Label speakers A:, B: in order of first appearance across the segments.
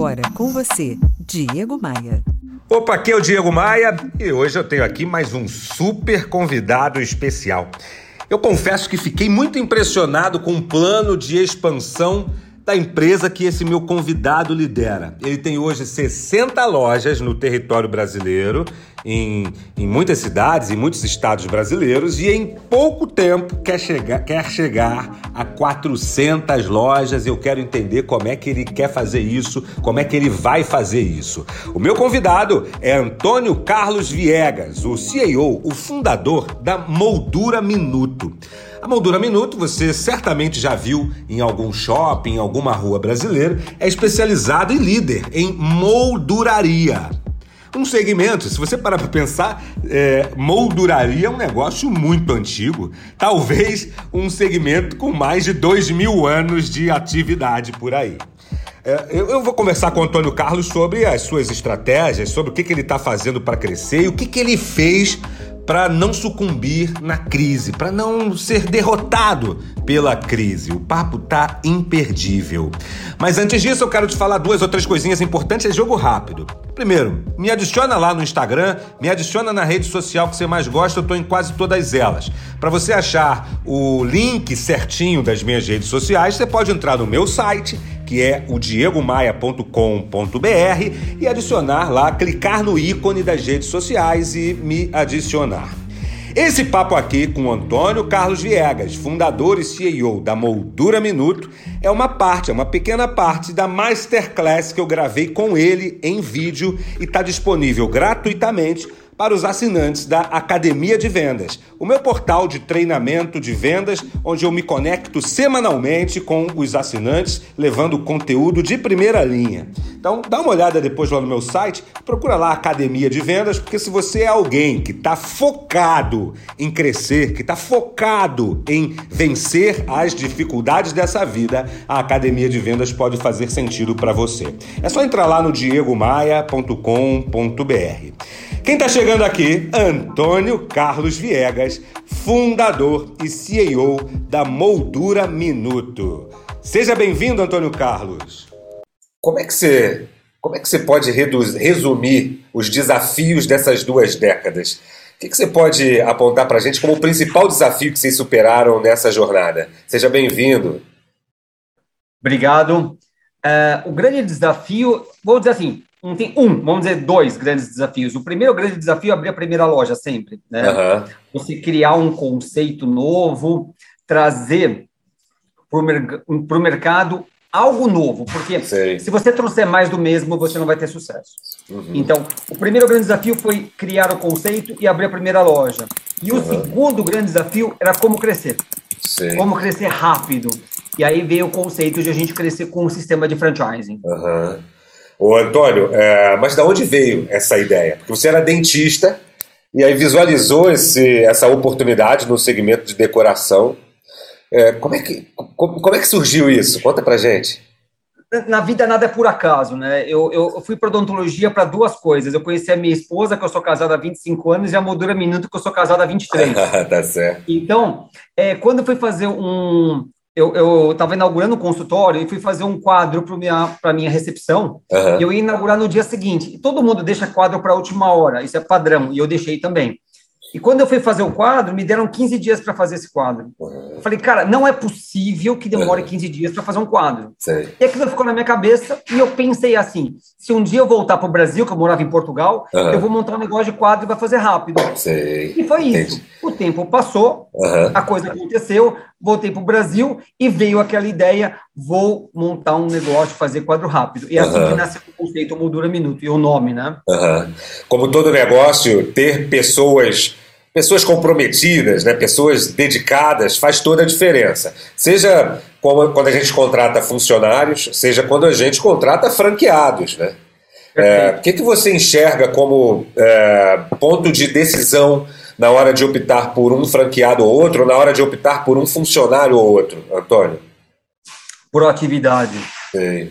A: agora com você, Diego Maia.
B: Opa, aqui é o Diego Maia e hoje eu tenho aqui mais um super convidado especial. Eu confesso que fiquei muito impressionado com o plano de expansão da empresa que esse meu convidado lidera. Ele tem hoje 60 lojas no território brasileiro, em, em muitas cidades, em muitos estados brasileiros, e em pouco tempo quer chegar, quer chegar a 400 lojas. Eu quero entender como é que ele quer fazer isso, como é que ele vai fazer isso. O meu convidado é Antônio Carlos Viegas, o CEO, o fundador da Moldura Minuto. A moldura minuto, você certamente já viu em algum shopping, em alguma rua brasileira, é especializado e líder em molduraria. Um segmento, se você parar para pensar, é, molduraria é um negócio muito antigo. Talvez um segmento com mais de dois mil anos de atividade por aí. É, eu, eu, vou conversar com o Antônio Carlos sobre as suas estratégias, sobre o que, que ele está fazendo para crescer e o que, que ele fez para não sucumbir na crise, para não ser derrotado pela crise. O papo tá imperdível. Mas antes disso, eu quero te falar duas ou três coisinhas importantes, é jogo rápido. Primeiro, me adiciona lá no Instagram, me adiciona na rede social que você mais gosta, eu tô em quase todas elas. Para você achar o link certinho das minhas redes sociais, você pode entrar no meu site que é o diegomaia.com.br e adicionar lá, clicar no ícone das redes sociais e me adicionar. Esse papo aqui com Antônio Carlos Viegas, fundador e CEO da Moldura Minuto, é uma parte, é uma pequena parte da masterclass que eu gravei com ele em vídeo e está disponível gratuitamente para os assinantes da Academia de Vendas, o meu portal de treinamento de vendas, onde eu me conecto semanalmente com os assinantes, levando conteúdo de primeira linha. Então, dá uma olhada depois lá no meu site, procura lá Academia de Vendas, porque se você é alguém que está focado em crescer, que está focado em vencer as dificuldades dessa vida, a Academia de Vendas pode fazer sentido para você. É só entrar lá no diegomaia.com.br. Quem está chegando aqui? Antônio Carlos Viegas, fundador e CEO da Moldura Minuto. Seja bem-vindo, Antônio Carlos. Como é que você, como é que você pode resumir os desafios dessas duas décadas? O que, que você pode apontar para a gente como o principal desafio que vocês superaram nessa jornada? Seja bem-vindo.
C: Obrigado. Uh, o grande desafio, vou dizer assim, um, tem um, vamos dizer, dois grandes desafios. O primeiro grande desafio é abrir a primeira loja sempre, né? Uhum. Você criar um conceito novo, trazer para o mercado algo novo, porque Sei. se você trouxer mais do mesmo, você não vai ter sucesso. Uhum. Então, o primeiro grande desafio foi criar o conceito e abrir a primeira loja. E o uhum. segundo grande desafio era como crescer. Sei. Como crescer rápido. E aí veio o conceito de a gente crescer com um sistema de franchising.
B: Uhum. Ô, Antônio, é, mas de onde veio essa ideia? Porque você era dentista e aí visualizou esse, essa oportunidade no segmento de decoração. É, como, é que, como, como, é que surgiu isso? Conta pra gente.
C: Na vida nada é por acaso, né? Eu, eu fui para odontologia para duas coisas. Eu conheci a minha esposa, que eu sou casado há 25 anos, e a Moldura Minuto, que eu sou casado há 23.
B: tá certo.
C: Então, é, quando eu fui fazer um, eu estava inaugurando um consultório e fui fazer um quadro para minha, a minha recepção. Uhum. E eu ia inaugurar no dia seguinte. E todo mundo deixa quadro para a última hora, isso é padrão, e eu deixei também. E quando eu fui fazer o quadro, me deram 15 dias para fazer esse quadro. Uhum. Eu falei, cara, não é possível que demore uhum. 15 dias para fazer um quadro. Sei. E aquilo ficou na minha cabeça e eu pensei assim: se um dia eu voltar para o Brasil, que eu morava em Portugal, uhum. eu vou montar um negócio de quadro e vai fazer rápido.
B: Sei.
C: E foi isso. Entendi. O tempo passou, a coisa aconteceu, voltei para o Brasil e veio aquela ideia: vou montar um negócio, fazer quadro rápido. E é assim que nasceu o conceito Moldura Minuto e o nome, né?
B: Como todo negócio, ter pessoas pessoas comprometidas, né, pessoas dedicadas, faz toda a diferença. Seja quando a gente contrata funcionários, seja quando a gente contrata franqueados. Né? É, o que, que você enxerga como é, ponto de decisão na hora de optar por um franqueado ou outro, ou na hora de optar por um funcionário ou outro, Antônio?
C: Proatividade. Sim.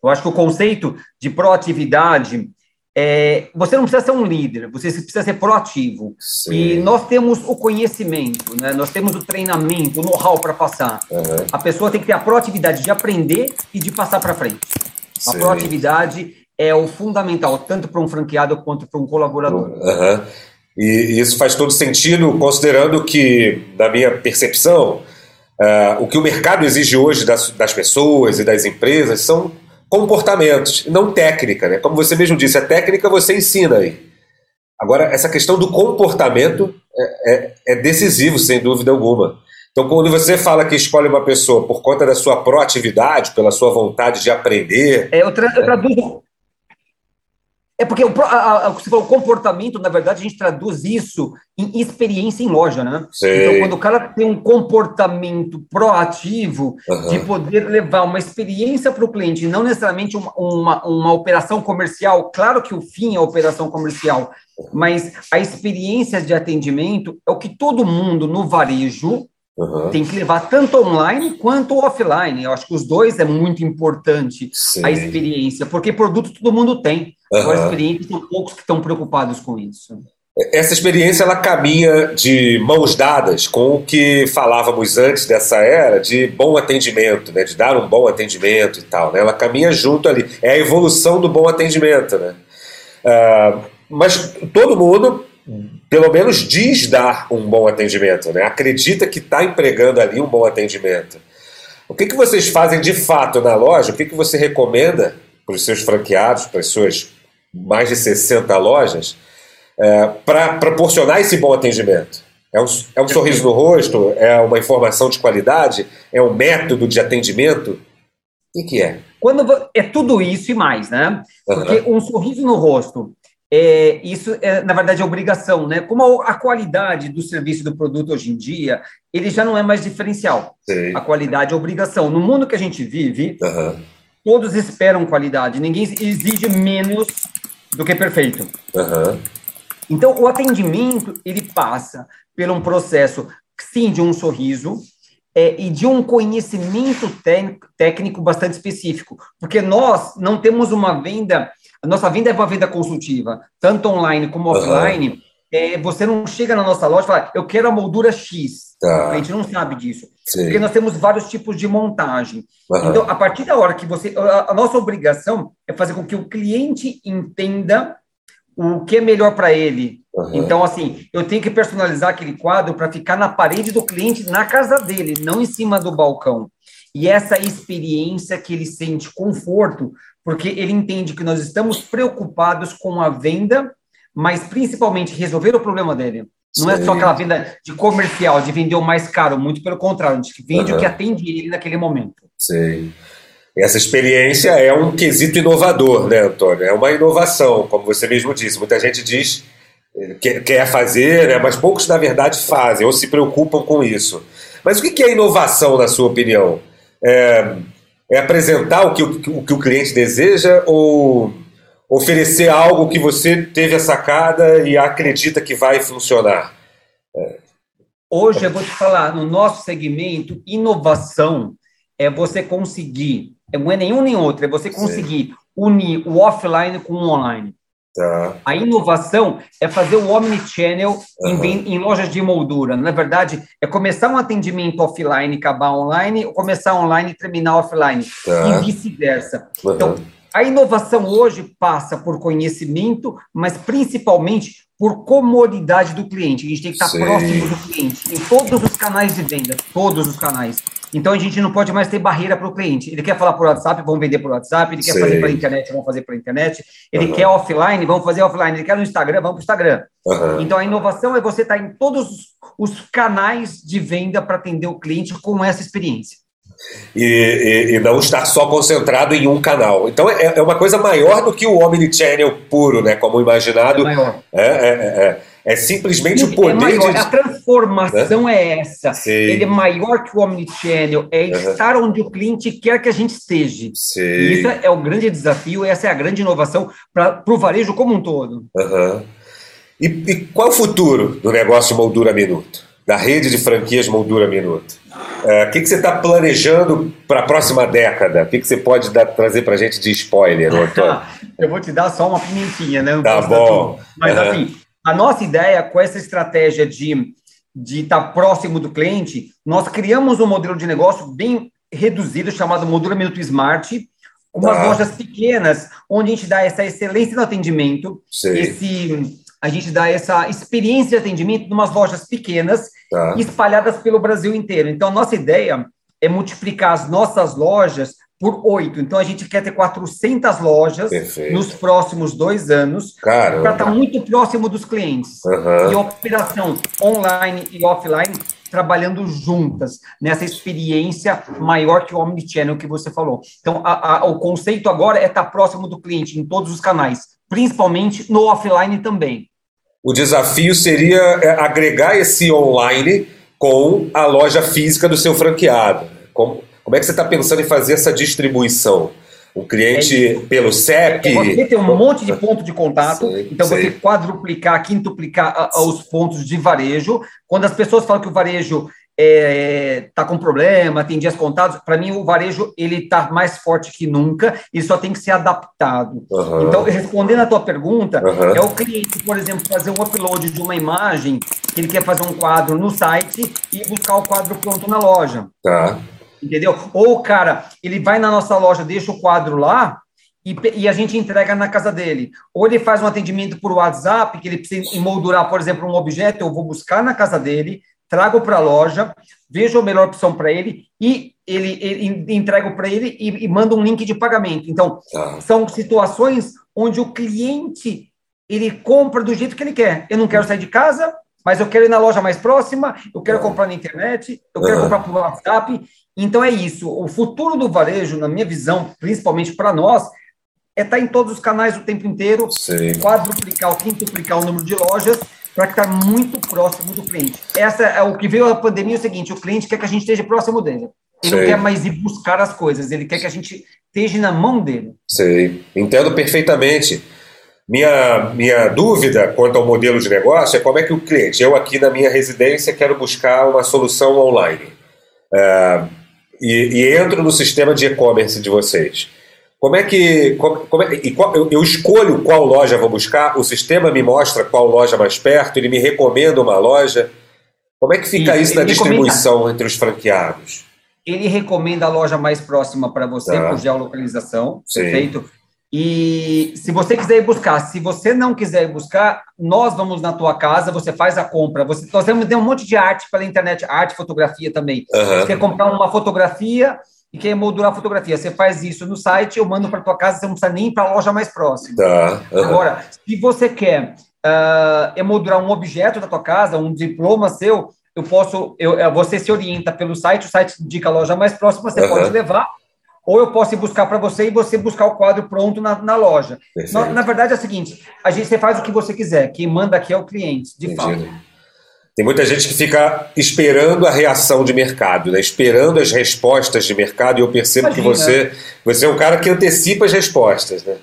C: Eu acho que o conceito de proatividade é, você não precisa ser um líder, você precisa ser proativo. Sim. E nós temos o conhecimento, né? nós temos o treinamento, o know-how para passar. Uhum. A pessoa tem que ter a proatividade de aprender e de passar para frente. Sim. A proatividade é o fundamental, tanto para um franqueado quanto para um colaborador.
B: Uhum. E isso faz todo sentido, considerando que, na minha percepção, uh, o que o mercado exige hoje das, das pessoas e das empresas são comportamentos, não técnica. Né? Como você mesmo disse, a técnica você ensina aí. Agora, essa questão do comportamento é, é, é decisivo, sem dúvida alguma. Então, quando você fala que escolhe uma pessoa por conta da sua proatividade, pela sua vontade de aprender.
C: É, eu, tra eu traduzo, é porque o, a, a, você falou, o comportamento, na verdade, a gente traduz isso em experiência em loja, né? Sei. Então, quando o cara tem um comportamento proativo uhum. de poder levar uma experiência para o cliente, não necessariamente uma, uma, uma, operação comercial, claro que o fim é a operação comercial, mas a experiência de atendimento é o que todo mundo no varejo Uhum. Tem que levar tanto online quanto offline. Eu acho que os dois é muito importante Sim. a experiência, porque produto todo mundo tem. Uhum. Agora, experiência são poucos que estão preocupados com isso.
B: Essa experiência ela caminha de mãos dadas com o que falávamos antes dessa era de bom atendimento, né? de dar um bom atendimento e tal. Né? Ela caminha junto ali. É a evolução do bom atendimento. Né? Uh, mas todo mundo pelo menos diz dar um bom atendimento, né? acredita que está empregando ali um bom atendimento. O que, que vocês fazem de fato na loja? O que, que você recomenda para os seus franqueados, para as suas mais de 60 lojas, é, para proporcionar esse bom atendimento? É um, é um sorriso no rosto? É uma informação de qualidade? É um método de atendimento? O que, que é?
C: Quando é tudo isso e mais, né? Porque uhum. um sorriso no rosto é, isso, é, na verdade, é obrigação, né? Como a, qualidade do serviço do produto hoje em dia, ele já não é mais diferencial. Sim. A qualidade é obrigação. No mundo que a gente vive, uhum. todos esperam qualidade, ninguém exige menos do que perfeito. Uhum. Então, o atendimento, ele passa por um processo, sim, de um sorriso, é, e de um conhecimento técnico bastante específico, porque nós não temos uma venda a nossa venda é uma venda consultiva, tanto online como offline. Uhum. É, você não chega na nossa loja e fala, eu quero a moldura X. Tá. A gente não sabe disso. Sim. Porque nós temos vários tipos de montagem. Uhum. Então, a partir da hora que você. A, a, nossa obrigação é fazer com que o cliente entenda o que é melhor para ele. Uhum. Então, assim, eu tenho que personalizar aquele quadro para ficar na parede do cliente, na casa dele, não em cima do balcão. E essa experiência que ele sente conforto porque ele entende que nós estamos preocupados com a venda, mas principalmente resolver o problema dele. Não Sim. é só aquela venda de comercial, de vender o mais caro, muito pelo contrário, a gente vende uhum. o que atende ele naquele momento.
B: Sim. Essa experiência é um quesito inovador, né, Antônio? É uma inovação, como você mesmo disse. Muita gente diz que quer fazer, né, mas poucos, na verdade, fazem ou se preocupam com isso. Mas o que é inovação, na sua opinião? É, é apresentar o que o, o que o cliente deseja ou oferecer algo que você teve a sacada e acredita que vai funcionar?
C: É. Hoje eu vou te falar, no nosso segmento, inovação é você conseguir, não é nenhum nem outro, é você conseguir Sim. unir o offline com o online. Tá. A inovação é fazer o omnichannel uhum. em, em, lojas de moldura. Na verdade, é começar um atendimento offline e acabar online, ou começar online e terminar offline, tá. e vice-versa. Uhum. Então, a inovação hoje passa por conhecimento, mas principalmente por comodidade do cliente. A gente tem que estar Sim. próximo do cliente, em todos os canais de venda, todos os canais. Então a gente não pode mais ter barreira para o cliente. Ele quer falar por WhatsApp, vamos vender por WhatsApp. Ele quer fazer pela internet, vamos fazer pela internet. Ele uhum. quer offline, vamos fazer offline. Ele quer no Instagram, vamos para o Instagram. Uhum. Então a inovação é você estar em todos os canais de venda para atender o cliente com essa experiência.
B: E, e, e, não estar só concentrado em um canal. Então é, é uma coisa maior do que o omnichannel puro, né? Como imaginado. É maior. É, é, é. É. É simplesmente o poder é
C: maior, de... A transformação né? é essa. Sim. Ele é maior que o Omnichannel, é uhum. estar onde o cliente quer que a gente esteja. Sim. E isso é o grande desafio, essa é a grande inovação para o varejo como um todo.
B: Uhum. E, e, qual o futuro do negócio Moldura Minuto? Da rede de franquias Moldura Minuto? É, o que, que você está planejando para a próxima década? O que, que você pode dar, trazer para a gente de spoiler, Antônio?
C: Eu vou te dar só uma pimentinha, né? Não
B: tá bom.
C: Mas uhum. assim, a nossa ideia com essa estratégia de de estar próximo do cliente, nós criamos um modelo de negócio bem reduzido chamado Modula Minuto Smart, umas tá. lojas pequenas, onde a gente dá essa excelência no atendimento, esse, a gente dá essa experiência de atendimento em umas lojas pequenas, tá. espalhadas pelo Brasil inteiro. Então, nossa ideia é multiplicar as nossas lojas por oito. Então, a gente quer ter 400 lojas Perfeito. nos próximos dois anos, para estar tá muito próximo dos clientes. Uhum. E operação online e offline trabalhando juntas nessa experiência maior que o Omnichannel que você falou. Então, a, a, o conceito agora é estar próximo do cliente em todos os canais, principalmente no offline também.
B: O desafio seria é, agregar esse online com a loja física do seu franqueado. Como, como é que você está pensando em fazer essa distribuição? O cliente é pelo CEP.
C: É você tem um monte de ponto de contato, sei, então sei. você quadruplicar, quintuplicar os pontos de varejo. Quando as pessoas falam que o varejo está é, tá com problema, tem dias contados, para mim o varejo ele está mais forte que nunca e só tem que ser adaptado. Uhum. Então, respondendo a tua pergunta, uhum. é o cliente, por exemplo, fazer um upload de uma imagem, que ele quer fazer um quadro no site e buscar o quadro pronto na loja. Tá entendeu? Ou o cara, ele vai na nossa loja, deixa o quadro lá e, e, a gente entrega na casa dele. Ou ele faz um atendimento por WhatsApp, que ele precisa emoldurar, por exemplo, um objeto, eu vou buscar na casa dele, trago para a loja, vejo a melhor opção para ele e ele, ele entrego para ele e, e mando um link de pagamento. Então, ah. são situações onde o cliente ele compra do jeito que ele quer. Eu não quero sair de casa, mas eu quero ir na loja mais próxima, eu quero ah. comprar na internet, eu quero ah. comprar por WhatsApp, então é isso. O futuro do varejo, na minha visão, principalmente para nós, é estar tá em todos os canais o tempo inteiro, Sim. quadruplicar ou quintuplicar o número de lojas para estar muito próximo do cliente. Essa é o que veio a pandemia é o seguinte: o cliente quer que a gente esteja próximo dele. Ele Sim. não quer mais ir buscar as coisas, ele quer que a gente esteja na mão dele.
B: Sei, entendo perfeitamente. Minha, minha dúvida quanto ao modelo de negócio é como é que o cliente, eu aqui na minha residência quero buscar uma solução online. É, e, e entro no sistema de e-commerce de vocês. Como é que. Como, como é, e qual, eu, eu, escolho qual loja vou buscar, o sistema me mostra qual loja mais perto, ele me recomenda uma loja. Como é que fica isso, isso na distribuição entre os franqueados?
C: Ele recomenda a loja mais próxima para você tá. por geolocalização, Sim. perfeito? E se você quiser ir buscar, se você não quiser ir buscar, nós vamos na tua casa, você faz a compra. Você, nós temos um monte de arte pela internet, arte, fotografia também. Uhum. Você quer comprar uma fotografia e quer moldurar a fotografia. Você faz isso no site, eu mando para tua casa, você não precisa nem ir para a loja mais próxima. Tá. Uhum. Agora, se você quer uh, emoldurar um objeto da tua casa, um diploma seu, eu posso, eu, você se orienta pelo site, o site indica a loja mais próxima, você uhum. pode levar ou eu posso ir buscar para você e você buscar o quadro pronto na, na loja. Na, na, verdade é o seguinte, a gente você faz o que você quiser, quem manda aqui é o cliente, de Entendi. fato.
B: Tem muita gente que fica esperando a reação de mercado, né? esperando as respostas de mercado, e eu percebo Imagina. que você, você é um cara que antecipa as respostas. Né?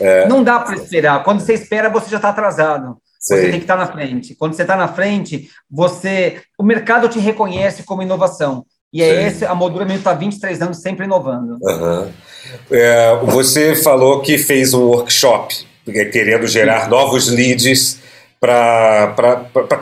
C: É... Não dá para esperar. Quando você espera, você já está atrasado. Sei. Você tem que estar tá na frente. Quando você está na frente, você, o mercado te reconhece como inovação. E é Sim. esse, a moldura está 23 anos sempre inovando.
B: Uhum. É, você falou que fez um workshop é, querendo gerar Sim. novos leads para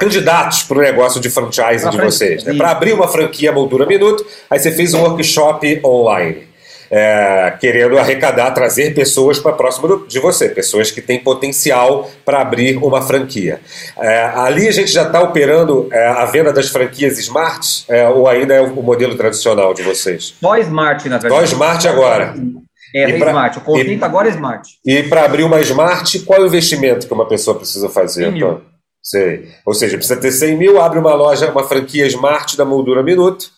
B: candidatos para o negócio de franchising de vocês. Né? Para abrir uma franquia Moldura Minuto, aí você fez um workshop online é, querendo arrecadar, trazer pessoas para próximo de você, pessoas que têm potencial para abrir uma franquia. É, ali a gente já está operando é, a venda das franquias Smart é, ou ainda é o modelo tradicional de vocês?
C: Só Smart, na verdade.
B: Só Smart agora.
C: É, pra, Smart. O conceito e, agora é Smart.
B: E para abrir uma Smart, qual é o investimento que uma pessoa precisa fazer? 100 mil. Sei. Ou seja, precisa ter 100 mil, abre uma loja, uma franquia Smart da Moldura Minuto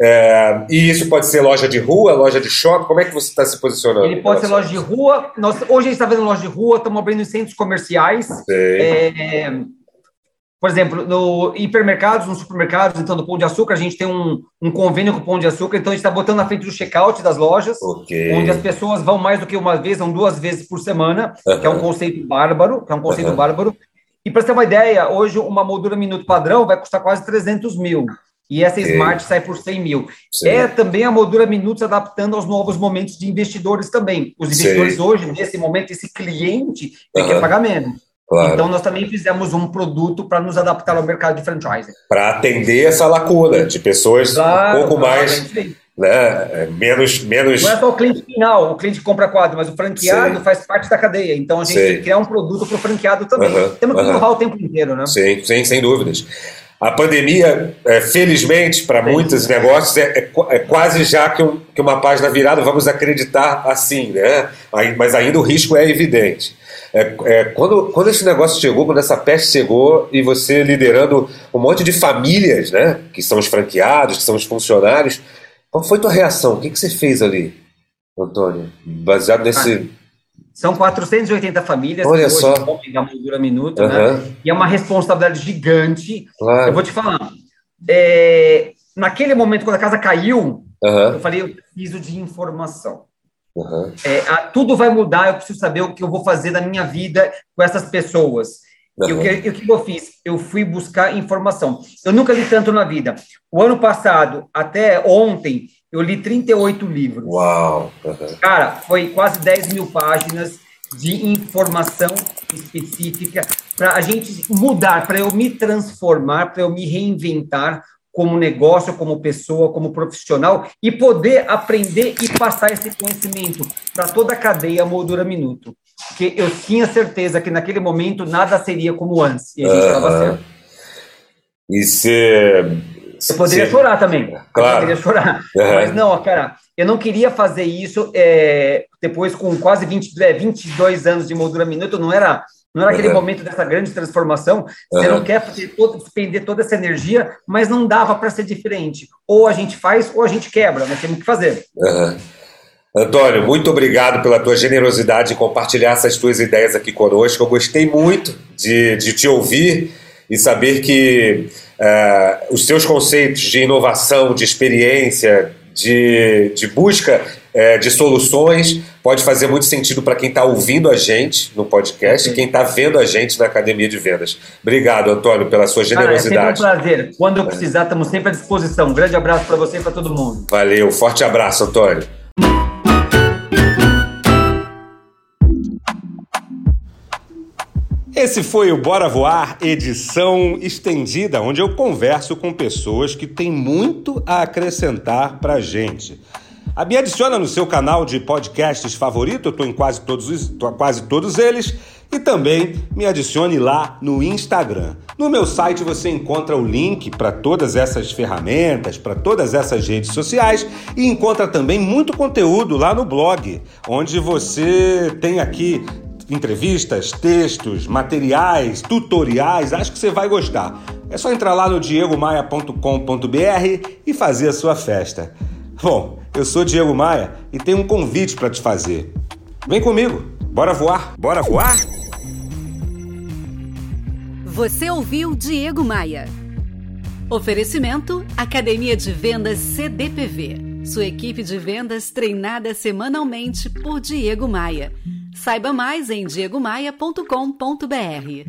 B: é, e isso pode ser loja de rua, loja de shopping? Como é que você está se posicionando?
C: Ele pode ser loja de rua. Nós, hoje a gente está vendo loja de rua, estamos abrindo em centros comerciais. É, por exemplo, no hipermercados, nos supermercados, então no Pão de Açúcar, a gente tem um, um convênio com o Pão de Açúcar, então a gente está botando na frente do check-out das lojas, okay. onde as pessoas vão mais do que uma vez, vão duas vezes por semana, que é um conceito bárbaro, que é um conceito bárbaro. E para ter uma ideia, hoje uma moldura minuto padrão vai custar quase 300 mil e essa Smart sai por 100 mil. É também a moldura Minutos adaptando aos novos momentos de investidores também. Os investidores hoje, nesse momento, esse cliente tem uhum. que pagar menos. Claro. Então, nós também fizemos um produto para nos adaptar ao mercado de franchising.
B: Para atender essa lacuna de pessoas claro, um pouco mais né? É, menos, menos.
C: Não é só o cliente final, o cliente compra quadro, mas o franqueado sim. faz parte da cadeia. Então a gente sim. tem que criar um produto para o franqueado também. Uhum, Temos que uhum. o tempo inteiro, né?
B: Sim, sim, sem dúvidas. A pandemia, é, felizmente, para muitos negócios, é, é, é, quase já que, um, que uma página virada, vamos acreditar assim, né? Mas ainda o risco é evidente. É, é, quando, quando esse negócio chegou, quando essa peste chegou e você liderando um monte de famílias, né? Que são os franqueados, que são os funcionários, qual foi tua reação? O que, que você fez ali, Antônio? Baseado nesse. Ah,
C: são 480 famílias
B: Olha que só.
C: comem moldura minuto, uhum. né? E é uma responsabilidade gigante.
B: Claro.
C: Eu vou te falar. É, naquele momento, quando a casa caiu, uhum. eu falei, eu preciso de informação.
B: Uhum.
C: É, a, tudo vai mudar, eu preciso saber o que eu vou fazer na minha vida com essas pessoas. Uhum. E o que, o que eu fiz? Eu fui buscar informação. Eu nunca li tanto na vida. O ano passado, até ontem, eu li 38 livros.
B: Uau!
C: Uhum. Cara, foi quase 10 mil páginas de informação específica para a gente mudar, para eu me transformar, para eu me reinventar como negócio, como pessoa, como profissional e poder aprender e passar esse conhecimento para toda a cadeia Moldura Minuto porque eu tinha certeza que naquele momento nada seria como antes, e a gente estava uh certo.
B: E se...
C: Eu poderia chorar também.
B: Claro.
C: Eu poderia chorar. Uhum. Mas não, cara, eu não queria fazer isso é, depois com quase 20, é, 22 anos de moldura minuto, não era não era aquele uhum. momento dessa grande transformação. Você uhum. não quer fazer todo, despender toda essa energia, mas não dava para ser diferente. Ou a gente faz, ou a gente quebra, nós temos que fazer.
B: Uhum. Antônio, muito obrigado pela tua generosidade de compartilhar essas tuas ideias aqui conosco. Eu gostei muito de, de te ouvir e saber que uh, os teus conceitos de inovação, de experiência, de, de busca uh, de soluções pode fazer muito sentido para quem está ouvindo a gente no podcast e quem está vendo a gente na Academia de Vendas. Obrigado, Antônio, pela sua generosidade.
C: Cara, é sempre um prazer. Quando eu precisar, estamos sempre à disposição. Um grande abraço para você e para todo mundo.
B: Valeu, forte abraço, Antônio. Esse foi o Bora Voar, edição estendida, onde eu converso com pessoas que têm muito a acrescentar pra gente. Me adiciona no seu canal de podcasts favorito, eu estou em quase todos, quase todos eles, e também me adicione lá no Instagram. No meu site você encontra o link para todas essas ferramentas, para todas essas redes sociais e encontra também muito conteúdo lá no blog, onde você tem aqui entrevistas, textos, materiais, tutoriais, acho que você vai gostar. É só entrar lá no diegomaia.com.br e fazer a sua festa. Bom, eu sou Diego Maia e tenho um convite para te fazer. Vem comigo, bora voar, bora voar?
A: Você ouviu Diego Maia. Oferecimento Academia de Vendas CDPV. Sua equipe de vendas treinada semanalmente por Diego Maia. Saiba mais em diegomaia.com.br.